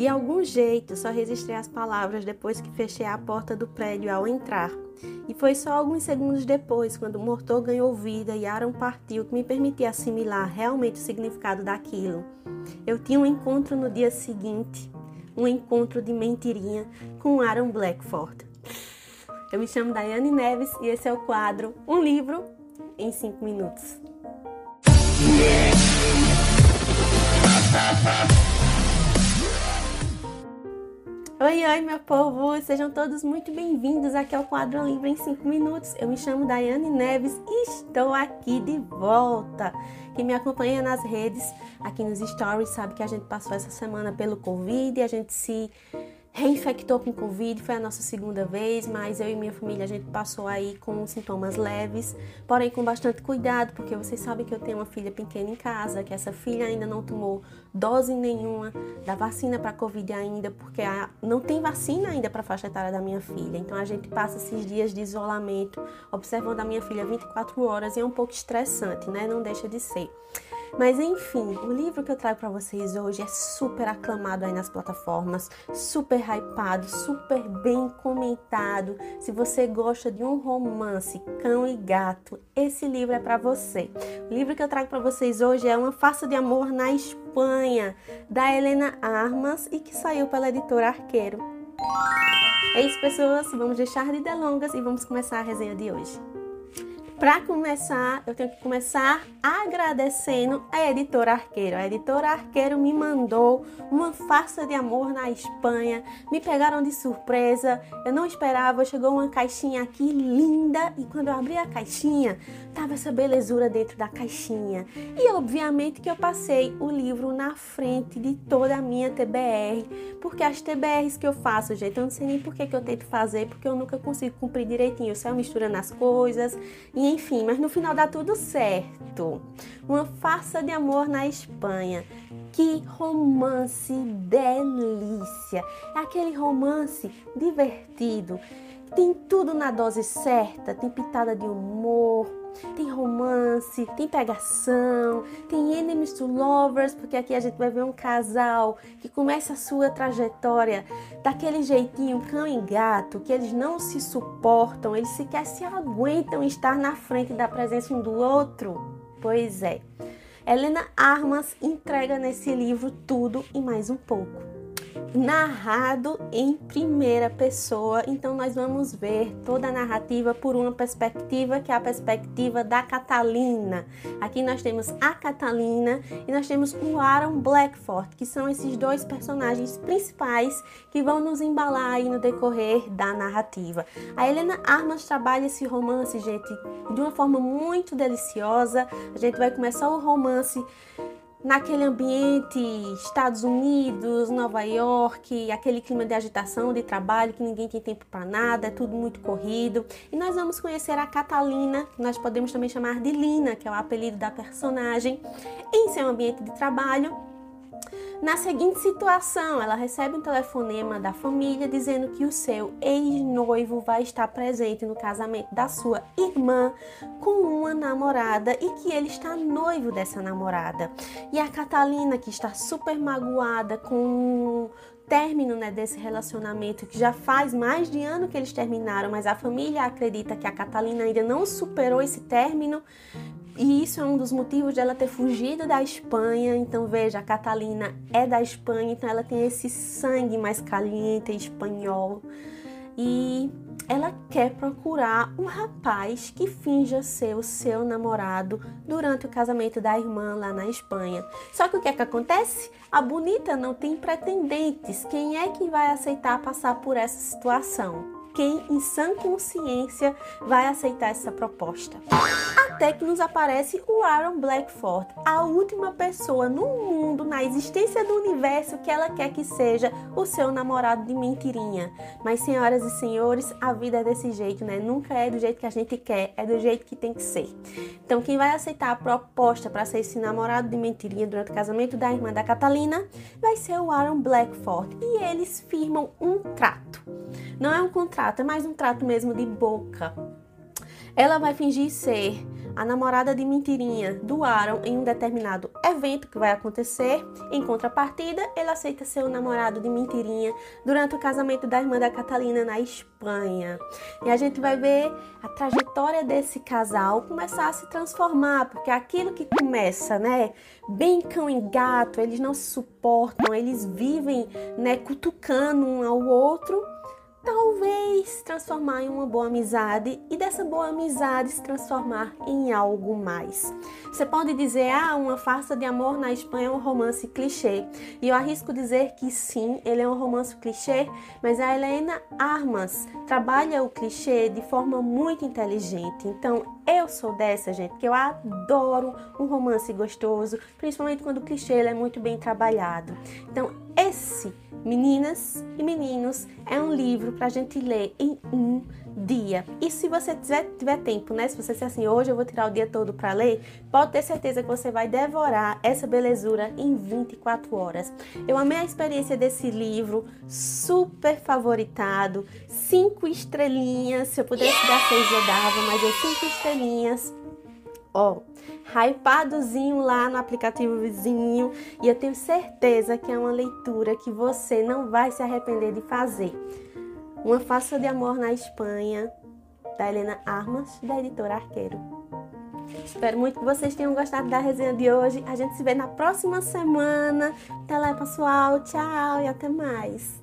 De algum jeito, só registrei as palavras depois que fechei a porta do prédio ao entrar. E foi só alguns segundos depois, quando o motor ganhou vida e Aaron partiu, que me permitia assimilar realmente o significado daquilo. Eu tinha um encontro no dia seguinte, um encontro de mentirinha com Aaron Blackford. Eu me chamo Daiane Neves e esse é o quadro Um Livro em 5 Minutos. Oi, oi, meu povo! Sejam todos muito bem-vindos aqui ao quadro Livro em 5 Minutos. Eu me chamo Daiane Neves e estou aqui de volta. Quem me acompanha nas redes, aqui nos stories, sabe que a gente passou essa semana pelo Covid e a gente se reinfectou com Covid, foi a nossa segunda vez, mas eu e minha família a gente passou aí com sintomas leves, porém com bastante cuidado, porque vocês sabem que eu tenho uma filha pequena em casa, que essa filha ainda não tomou dose nenhuma da vacina para Covid ainda, porque não tem vacina ainda para a faixa etária da minha filha. Então a gente passa esses dias de isolamento, observando a minha filha 24 horas e é um pouco estressante, né? Não deixa de ser. Mas enfim, o livro que eu trago para vocês hoje é super aclamado aí nas plataformas, super hypado, super bem comentado. Se você gosta de um romance, cão e gato, esse livro é para você. O livro que eu trago para vocês hoje é Uma Farsa de Amor na Espanha, da Helena Armas e que saiu pela editora Arqueiro. É isso, pessoas. Vamos deixar de delongas e vamos começar a resenha de hoje. Para começar, eu tenho que começar agradecendo a editora Arqueiro. A editora Arqueiro me mandou uma farsa de amor na Espanha. Me pegaram de surpresa. Eu não esperava. Chegou uma caixinha aqui linda e quando eu abri a caixinha, tava essa belezura dentro da caixinha. E obviamente que eu passei o livro na frente de toda a minha TBR, porque as TBRs que eu faço, gente, eu não sei nem por que, que eu tento fazer, porque eu nunca consigo cumprir direitinho. Eu saio misturando as coisas e enfim, mas no final dá tudo certo. Uma farsa de amor na Espanha. Que romance delícia! É aquele romance divertido. Tem tudo na dose certa, tem pitada de humor, tem romance, tem pegação, tem enemies to lovers, porque aqui a gente vai ver um casal que começa a sua trajetória daquele jeitinho cão e gato, que eles não se suportam, eles sequer se aguentam estar na frente da presença um do outro. Pois é. Helena Armas entrega nesse livro tudo e mais um pouco narrado em primeira pessoa. Então nós vamos ver toda a narrativa por uma perspectiva que é a perspectiva da Catalina. Aqui nós temos a Catalina e nós temos o Aaron Blackford, que são esses dois personagens principais que vão nos embalar aí no decorrer da narrativa. A Helena Armas trabalha esse romance, gente, de uma forma muito deliciosa. A gente vai começar o romance naquele ambiente Estados Unidos, Nova York, aquele clima de agitação, de trabalho, que ninguém tem tempo para nada, é tudo muito corrido. E nós vamos conhecer a Catalina, que nós podemos também chamar de Lina, que é o apelido da personagem, em seu ambiente de trabalho na seguinte situação, ela recebe um telefonema da família dizendo que o seu ex-noivo vai estar presente no casamento da sua irmã com uma namorada e que ele está noivo dessa namorada. E a Catalina, que está super magoada com o término né, desse relacionamento que já faz mais de ano que eles terminaram, mas a família acredita que a Catalina ainda não superou esse término, e isso é um dos motivos dela ter fugido da Espanha. Então, veja, a Catalina é da Espanha, então ela tem esse sangue mais caliente espanhol. E ela quer procurar um rapaz que finja ser o seu namorado durante o casamento da irmã lá na Espanha. Só que o que é que acontece? A bonita não tem pretendentes. Quem é que vai aceitar passar por essa situação? Quem em sã consciência vai aceitar essa proposta. Até que nos aparece o Aaron Blackford, a última pessoa no mundo, na existência do universo, que ela quer que seja o seu namorado de mentirinha. Mas, senhoras e senhores, a vida é desse jeito, né? Nunca é do jeito que a gente quer, é do jeito que tem que ser. Então, quem vai aceitar a proposta para ser esse namorado de mentirinha durante o casamento da irmã da Catalina vai ser o Aaron Blackford. E eles firmam um trato. Não é um contrato, é mais um trato mesmo de boca. Ela vai fingir ser a namorada de mentirinha do Aaron em um determinado evento que vai acontecer. Em contrapartida, ele aceita ser o namorado de mentirinha durante o casamento da irmã da Catalina na Espanha. E a gente vai ver a trajetória desse casal começar a se transformar, porque aquilo que começa, né, bem cão e gato, eles não se suportam, eles vivem, né, cutucando um ao outro talvez transformar em uma boa amizade e dessa boa amizade se transformar em algo mais. Você pode dizer, ah, uma farsa de amor na Espanha é um romance clichê. E eu arrisco dizer que sim, ele é um romance clichê, mas a Helena Armas trabalha o clichê de forma muito inteligente. Então, eu sou dessa, gente, que eu adoro um romance gostoso, principalmente quando o clichê é muito bem trabalhado. Então, esse Meninas e Meninos é um livro para a gente ler em um dia. E se você tiver, tiver tempo, né? Se você disser assim, hoje eu vou tirar o dia todo para ler, pode ter certeza que você vai devorar essa belezura em 24 horas. Eu amei a experiência desse livro, super favoritado, cinco estrelinhas. Se eu pudesse dar seis, eu dava, mas é cinco estrelinhas. Ó, hypadozinho lá no aplicativo vizinho e eu tenho certeza que é uma leitura que você não vai se arrepender de fazer. Uma Faça de Amor na Espanha, da Helena Armas, da editora Arqueiro. Espero muito que vocês tenham gostado da resenha de hoje. A gente se vê na próxima semana. Até lá, pessoal. Tchau e até mais.